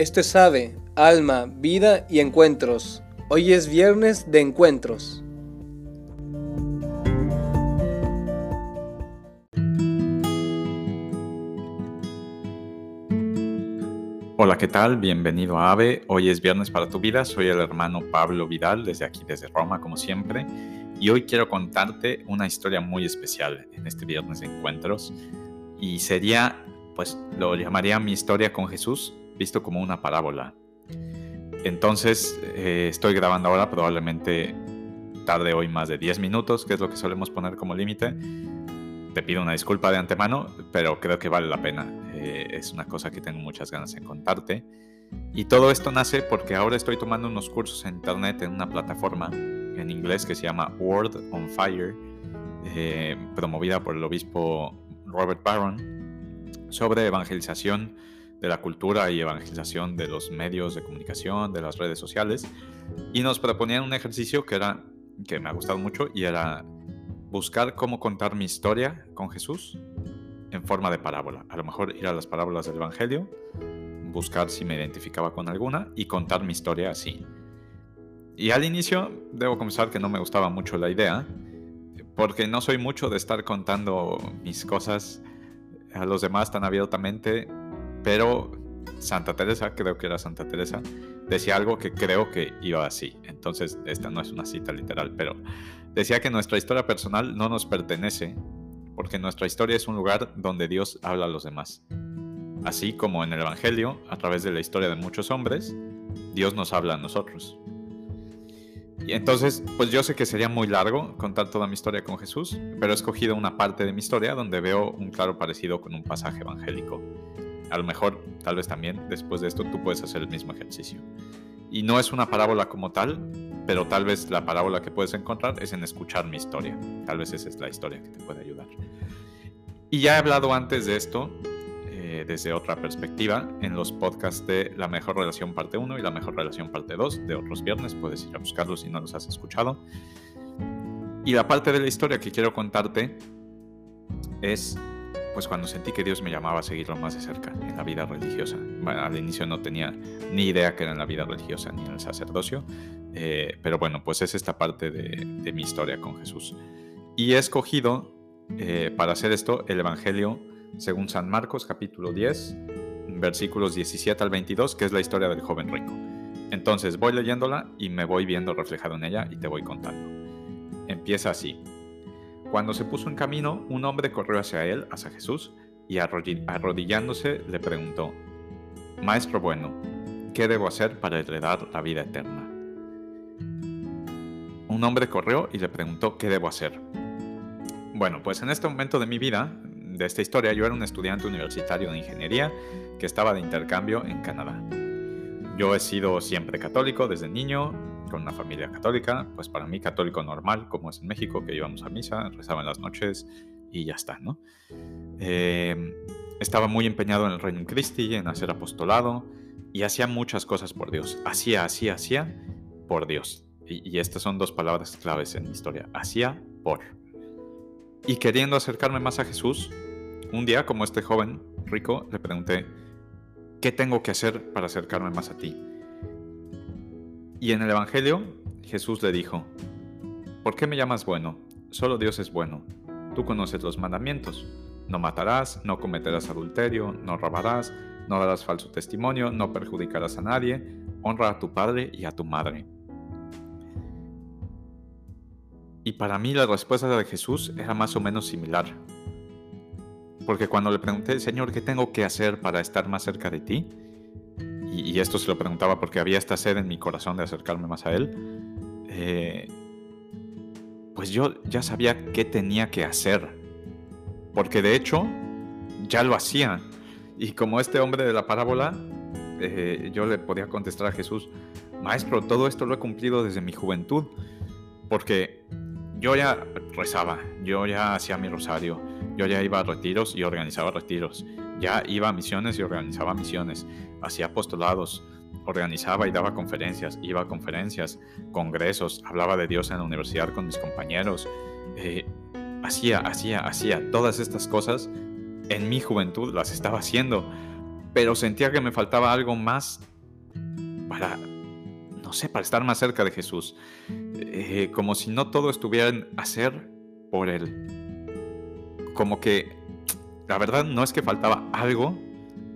Esto es Ave, Alma, Vida y Encuentros. Hoy es viernes de encuentros. Hola, ¿qué tal? Bienvenido a AVE. Hoy es viernes para tu vida. Soy el hermano Pablo Vidal, desde aquí, desde Roma, como siempre. Y hoy quiero contarte una historia muy especial en este viernes de encuentros. Y sería, pues, lo llamaría mi historia con Jesús, visto como una parábola. Entonces, eh, estoy grabando ahora, probablemente tarde hoy más de 10 minutos, que es lo que solemos poner como límite. Te pido una disculpa de antemano, pero creo que vale la pena. Eh, es una cosa que tengo muchas ganas de contarte. Y todo esto nace porque ahora estoy tomando unos cursos en internet en una plataforma en inglés que se llama Word on Fire, eh, promovida por el obispo Robert Barron, sobre evangelización de la cultura y evangelización de los medios de comunicación, de las redes sociales. Y nos proponían un ejercicio que era que me ha gustado mucho y era buscar cómo contar mi historia con Jesús en forma de parábola. A lo mejor ir a las parábolas del Evangelio, buscar si me identificaba con alguna y contar mi historia así. Y al inicio debo confesar que no me gustaba mucho la idea, porque no soy mucho de estar contando mis cosas a los demás tan abiertamente, pero Santa Teresa, creo que era Santa Teresa, decía algo que creo que iba así. Entonces, esta no es una cita literal, pero decía que nuestra historia personal no nos pertenece porque nuestra historia es un lugar donde Dios habla a los demás. Así como en el Evangelio, a través de la historia de muchos hombres, Dios nos habla a nosotros. Y entonces, pues yo sé que sería muy largo contar toda mi historia con Jesús, pero he escogido una parte de mi historia donde veo un claro parecido con un pasaje evangélico. A lo mejor, tal vez también, después de esto, tú puedes hacer el mismo ejercicio. Y no es una parábola como tal, pero tal vez la parábola que puedes encontrar es en escuchar mi historia. Tal vez esa es la historia que te puede ayudar. Y ya he hablado antes de esto, eh, desde otra perspectiva, en los podcasts de La Mejor Relación Parte 1 y La Mejor Relación Parte 2 de otros viernes. Puedes ir a buscarlos si no los has escuchado. Y la parte de la historia que quiero contarte es pues cuando sentí que Dios me llamaba a seguirlo más de cerca en la vida religiosa. Bueno, al inicio no tenía ni idea que era en la vida religiosa ni en el sacerdocio, eh, pero bueno, pues es esta parte de, de mi historia con Jesús. Y he escogido eh, para hacer esto el Evangelio según San Marcos capítulo 10, versículos 17 al 22, que es la historia del joven rico. Entonces voy leyéndola y me voy viendo reflejado en ella y te voy contando. Empieza así. Cuando se puso en camino, un hombre corrió hacia él, hacia Jesús, y arrodillándose le preguntó, Maestro bueno, ¿qué debo hacer para heredar la vida eterna? Un hombre corrió y le preguntó, ¿qué debo hacer? Bueno, pues en este momento de mi vida, de esta historia, yo era un estudiante universitario de ingeniería que estaba de intercambio en Canadá. Yo he sido siempre católico desde niño, con una familia católica, pues para mí católico normal, como es en México, que íbamos a misa, rezaba en las noches y ya está, ¿no? Eh, estaba muy empeñado en el Reino Christi, en hacer apostolado y hacía muchas cosas por Dios. Hacía, hacía, hacía por Dios. Y, y estas son dos palabras claves en mi historia. Hacía por. Y queriendo acercarme más a Jesús, un día, como este joven rico, le pregunté, ¿qué tengo que hacer para acercarme más a ti? Y en el Evangelio, Jesús le dijo, ¿por qué me llamas bueno? Solo Dios es bueno. Tú conoces los mandamientos. No matarás, no cometerás adulterio, no robarás, no darás falso testimonio, no perjudicarás a nadie, honra a tu padre y a tu madre. Y para mí la respuesta de Jesús era más o menos similar. Porque cuando le pregunté, Señor, ¿qué tengo que hacer para estar más cerca de ti? Y, esto se lo preguntaba porque había esta sed en mi corazón de acercarme más a Él. Eh, pues yo ya sabía qué tenía que hacer. Porque de hecho, ya lo hacía. Y como este hombre de la parábola, eh, yo le podía contestar a Jesús, Maestro, todo esto lo he cumplido desde mi juventud. Porque yo ya rezaba, yo ya hacía mi rosario, yo ya iba a retiros y organizaba retiros, ya iba a misiones y organizaba misiones, hacía apostolados, organizaba y daba conferencias, iba a conferencias, congresos, hablaba de Dios en la universidad con mis compañeros, eh, hacía, hacía, hacía todas estas cosas en mi juventud, las estaba haciendo, pero sentía que me faltaba algo más para, no sé, para estar más cerca de Jesús. Eh, como si no todo estuviera en hacer por Él. Como que, la verdad, no es que faltaba algo,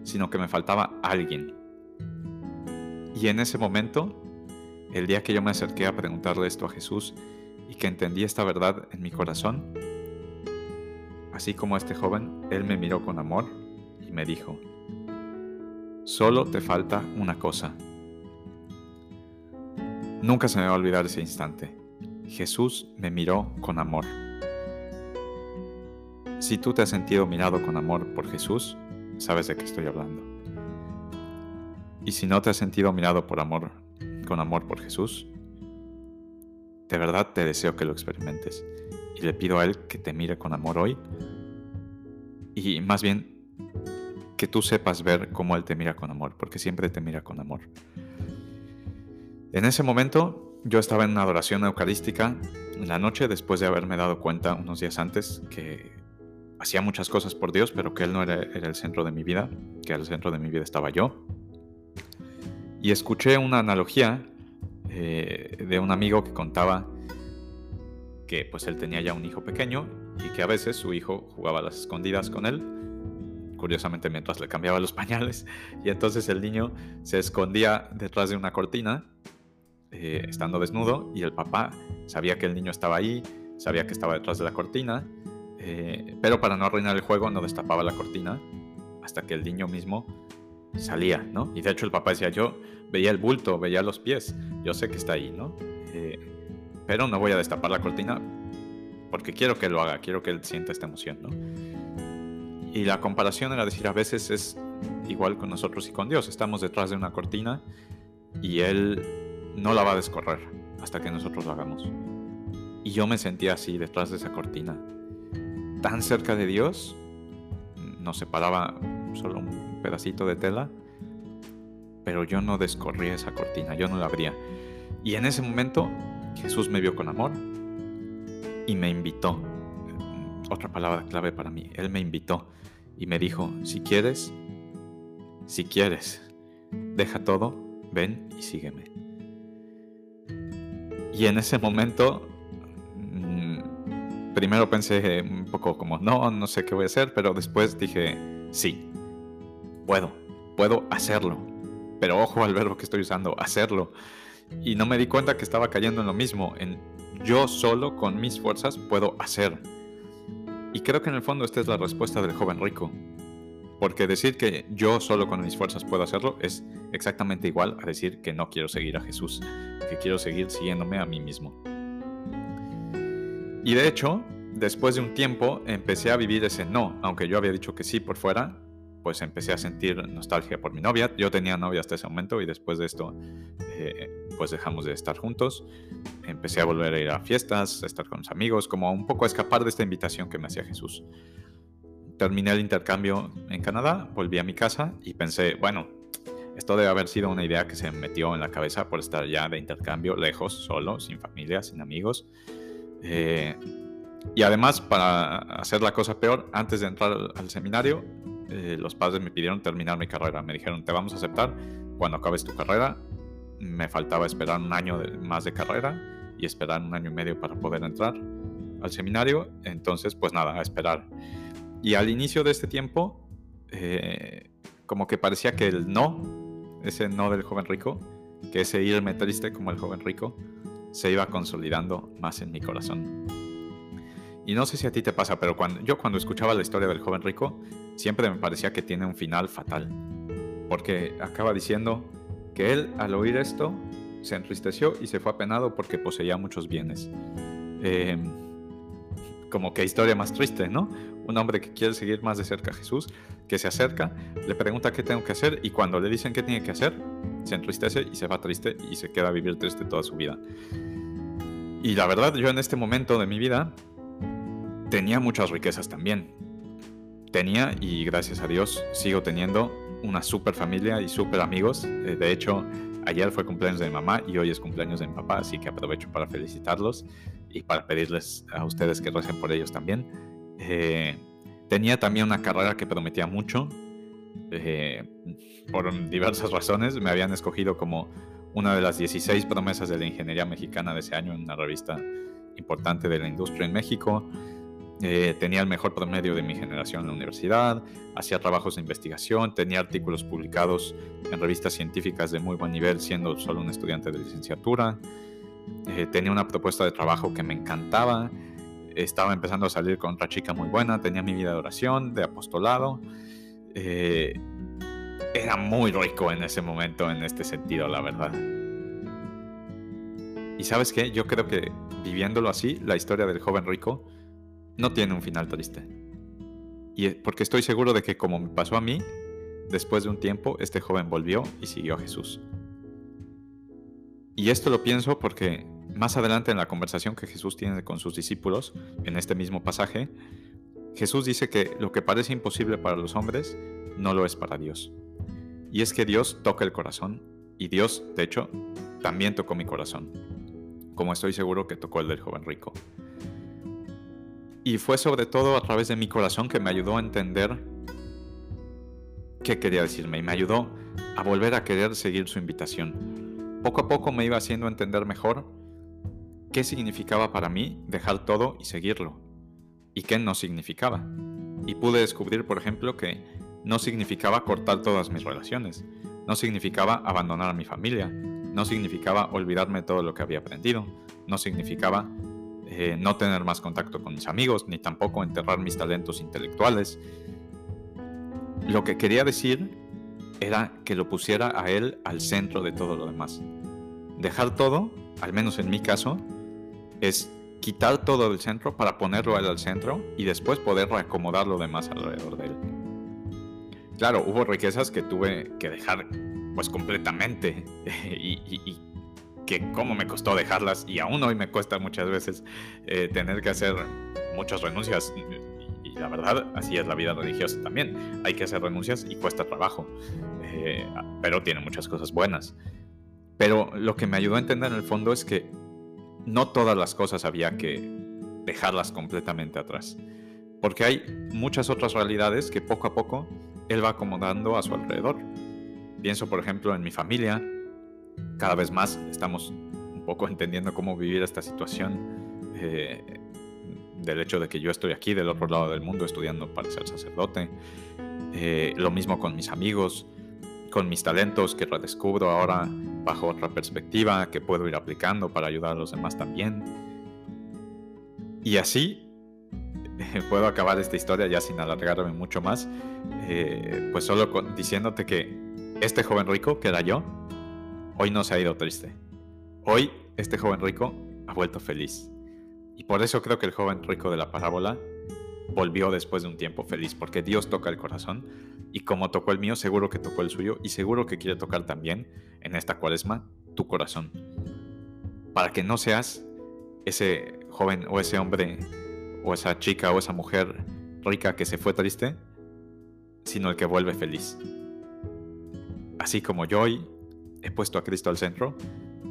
sino que me faltaba alguien. Y en ese momento, el día que yo me acerqué a preguntarle esto a Jesús y que entendí esta verdad en mi corazón, así como este joven, él me miró con amor y me dijo, solo te falta una cosa. Nunca se me va a olvidar ese instante. Jesús me miró con amor. Si tú te has sentido mirado con amor por Jesús, sabes de qué estoy hablando. Y si no te has sentido mirado por amor, con amor por Jesús, de verdad te deseo que lo experimentes. Y le pido a Él que te mire con amor hoy. Y más bien, que tú sepas ver cómo Él te mira con amor, porque siempre te mira con amor. En ese momento, yo estaba en una adoración eucarística en la noche después de haberme dado cuenta unos días antes que hacía muchas cosas por Dios, pero que Él no era, el centro de mi vida, que el centro de mi vida estaba yo. Y escuché una analogía eh, de un amigo que contaba que pues él tenía ya un hijo pequeño y que a veces su hijo jugaba a las escondidas con él, curiosamente mientras le cambiaba los pañales, y entonces el niño se escondía detrás de una cortina, eh, estando desnudo, y el papá sabía que el niño estaba ahí, sabía que estaba detrás de la cortina, eh, pero para no arruinar el juego no destapaba la cortina hasta que el niño mismo salía, ¿no? Y de hecho el papá decía, yo veía el bulto, veía los pies, yo sé que está ahí, ¿no? Eh, pero no voy a destapar la cortina porque quiero que lo haga, quiero que él sienta esta emoción, ¿no? Y la comparación era decir, a veces es igual con nosotros y con Dios, estamos detrás de una cortina y Él no la va a descorrer hasta que nosotros lo hagamos. Y yo me sentía así detrás de esa cortina tan cerca de Dios, nos separaba solo un pedacito de tela, pero yo no descorría esa cortina, yo no la abría. Y en ese momento Jesús me vio con amor y me invitó. Otra palabra clave para mí, Él me invitó y me dijo, si quieres, si quieres, deja todo, ven y sígueme. Y en ese momento primero pensé un poco como, no, no sé qué voy a hacer, pero después dije, sí, puedo, puedo hacerlo. Pero ojo al verbo que estoy usando, hacerlo. Y no me di cuenta que estaba cayendo en lo mismo, en yo solo con mis fuerzas puedo hacer. Y creo que en el fondo esta es la respuesta del joven rico. Porque decir que yo solo con mis fuerzas puedo hacerlo es exactamente igual a decir que no quiero seguir a Jesús, que quiero seguir siguiéndome a mí mismo. Y de hecho, después de un tiempo empecé a vivir ese no, aunque yo había dicho que sí por fuera, pues empecé a sentir nostalgia por mi novia. Yo tenía novia hasta ese momento y después de esto, eh, pues dejamos de estar juntos. Empecé a volver a ir a fiestas, a estar con los amigos, como un poco a escapar de esta invitación que me hacía Jesús. Terminé el intercambio en Canadá, volví a mi casa y pensé, bueno, esto debe haber sido una idea que se me metió en la cabeza por estar ya de intercambio lejos, solo, sin familia, sin amigos. Eh, y además, para hacer la cosa peor, antes de entrar al, seminario, eh, los padres me pidieron terminar mi carrera. Me dijeron, te vamos a aceptar cuando acabes tu carrera. Me faltaba esperar un año más de carrera y esperar un año y medio para poder entrar al seminario. Entonces, pues nada, a esperar. Y al inicio de este tiempo, eh, como que parecía que el no, ese no del joven rico, que ese irme triste como el joven rico, se iba consolidando más en mi corazón. Y no sé si a ti te pasa, pero cuando, yo cuando escuchaba la historia del joven rico, siempre me parecía que tiene un final fatal. Porque acaba diciendo que él, al oír esto, se entristeció y se fue apenado porque poseía muchos bienes. Em, como que historia más triste, ¿no? Un hombre que quiere seguir más de cerca a Jesús, que se acerca, le pregunta qué tengo que hacer y cuando le dicen qué tiene que hacer, se entristece y se va triste y se queda a vivir triste toda su vida. Y la verdad, yo en este momento de mi vida tenía muchas riquezas también. Tenía, y gracias a Dios, sigo teniendo una super familia y super amigos. Eh, de hecho, ayer fue cumpleaños de mi mamá y hoy es cumpleaños de mi papá, así que aprovecho para felicitarlos y para pedirles a ustedes que recen por ellos también. Eh, tenía también una carrera que prometía mucho, eh, por diversas razones, me habían escogido como una de las 16 promesas de la ingeniería mexicana de ese año en una revista importante de la industria en México. Eh, tenía el mejor promedio de mi generación en la universidad, hacía trabajos de investigación, tenía artículos publicados en revistas científicas de muy buen nivel siendo solo un estudiante de licenciatura, eh, tenía una propuesta de trabajo que me encantaba, estaba empezando a salir con otra chica muy buena, tenía mi vida de oración, de apostolado. Eh, era muy rico en ese momento, en este sentido, la verdad. Y sabes qué, yo creo que viviéndolo así, la historia del joven rico no tiene un final triste. Y porque estoy seguro de que como me pasó a mí, después de un tiempo, este joven volvió y siguió a Jesús. Y esto lo pienso porque más adelante en la conversación que Jesús tiene con sus discípulos, en este mismo pasaje, Jesús dice que lo que parece imposible para los hombres no lo es para Dios. Y es que Dios toca el corazón, y Dios, de hecho, también tocó mi corazón, como estoy seguro que tocó el del joven rico. Y fue sobre todo a través de mi corazón que me ayudó a entender qué quería decirme y me ayudó a volver a querer seguir su invitación. Poco a poco me iba haciendo entender mejor qué significaba para mí dejar todo y seguirlo y qué no significaba. Y pude descubrir, por ejemplo, que no significaba cortar todas mis relaciones, no significaba abandonar a mi familia, no significaba olvidarme todo lo que había aprendido, no significaba eh, no tener más contacto con mis amigos, ni tampoco enterrar mis talentos intelectuales. Lo que quería decir era que lo pusiera a él al centro de todo lo demás. Dejar todo, al menos en mi caso, es quitar todo del centro para ponerlo él al centro y después poder reacomodar lo demás alrededor de él. Claro, hubo riquezas que tuve que dejar pues completamente y que cómo me costó dejarlas y aún hoy me cuesta muchas veces eh, tener que hacer muchas renuncias. Y, la verdad, así es la vida religiosa también. Hay que hacer renuncias y cuesta trabajo, eh, pero tiene muchas cosas buenas. Pero lo que me ayudó a entender en el fondo es que no todas las cosas había que dejarlas completamente atrás. Porque hay muchas otras realidades que poco a poco él va acomodando a su alrededor. Pienso, por ejemplo, en mi familia, cada vez más estamos un poco entendiendo cómo vivir esta situación eh, del hecho de que yo estoy aquí del otro lado del mundo estudiando para ser sacerdote. Eh, lo mismo con mis amigos, con mis talentos que redescubro ahora bajo otra perspectiva que puedo ir aplicando para ayudar a los demás también. Y así puedo acabar esta historia ya sin alargarme mucho más, eh, pues solo diciéndote que este joven rico, que era yo, Hoy no se ha ido triste. Hoy este joven rico ha vuelto feliz. Y por eso creo que el joven rico de la parábola volvió después de un tiempo feliz, porque Dios toca el corazón y como tocó el mío, seguro que tocó el suyo y seguro que quiere tocar también en esta cuaresma tu corazón. Para que no seas ese joven o ese hombre o esa chica o esa mujer rica que se fue triste, sino el que vuelve feliz. Así como yo hoy he puesto a Cristo al centro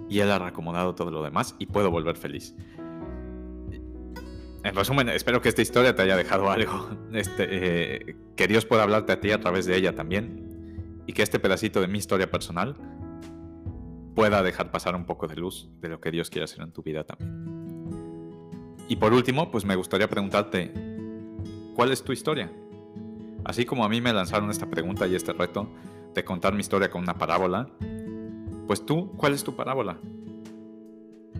y Él ha reacomodado todo lo demás y puedo volver feliz. En resumen, espero que esta historia te haya dejado algo, este, eh, que Dios pueda hablarte a ti a través de ella también y que este pedacito de mi historia personal pueda dejar pasar un poco de luz de lo que Dios quiere hacer en tu vida también. Y por último, pues me gustaría preguntarte, ¿cuál es tu historia? Así como a mí me lanzaron esta pregunta y este reto de contar mi historia con una parábola, pues tú, ¿cuál es tu parábola?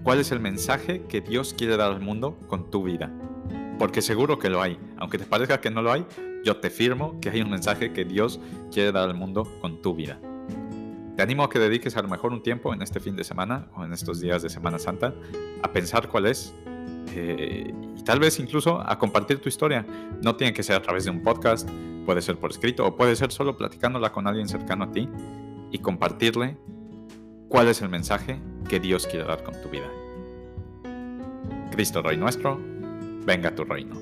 ¿Cuál es el mensaje que Dios quiere dar al mundo con tu vida? Porque seguro que lo hay. Aunque te parezca que no lo hay, yo te firmo que hay un mensaje que Dios quiere dar al mundo con tu vida. Te animo a que dediques a lo mejor un tiempo en este fin de semana o en estos días de Semana Santa a pensar cuál es eh, y tal vez incluso a compartir tu historia. No tiene que ser a través de un podcast, puede ser por escrito o puede ser solo platicándola con alguien cercano a ti y compartirle cuál es el mensaje que Dios quiere dar con tu vida. Cristo Rey nuestro, venga tu reino.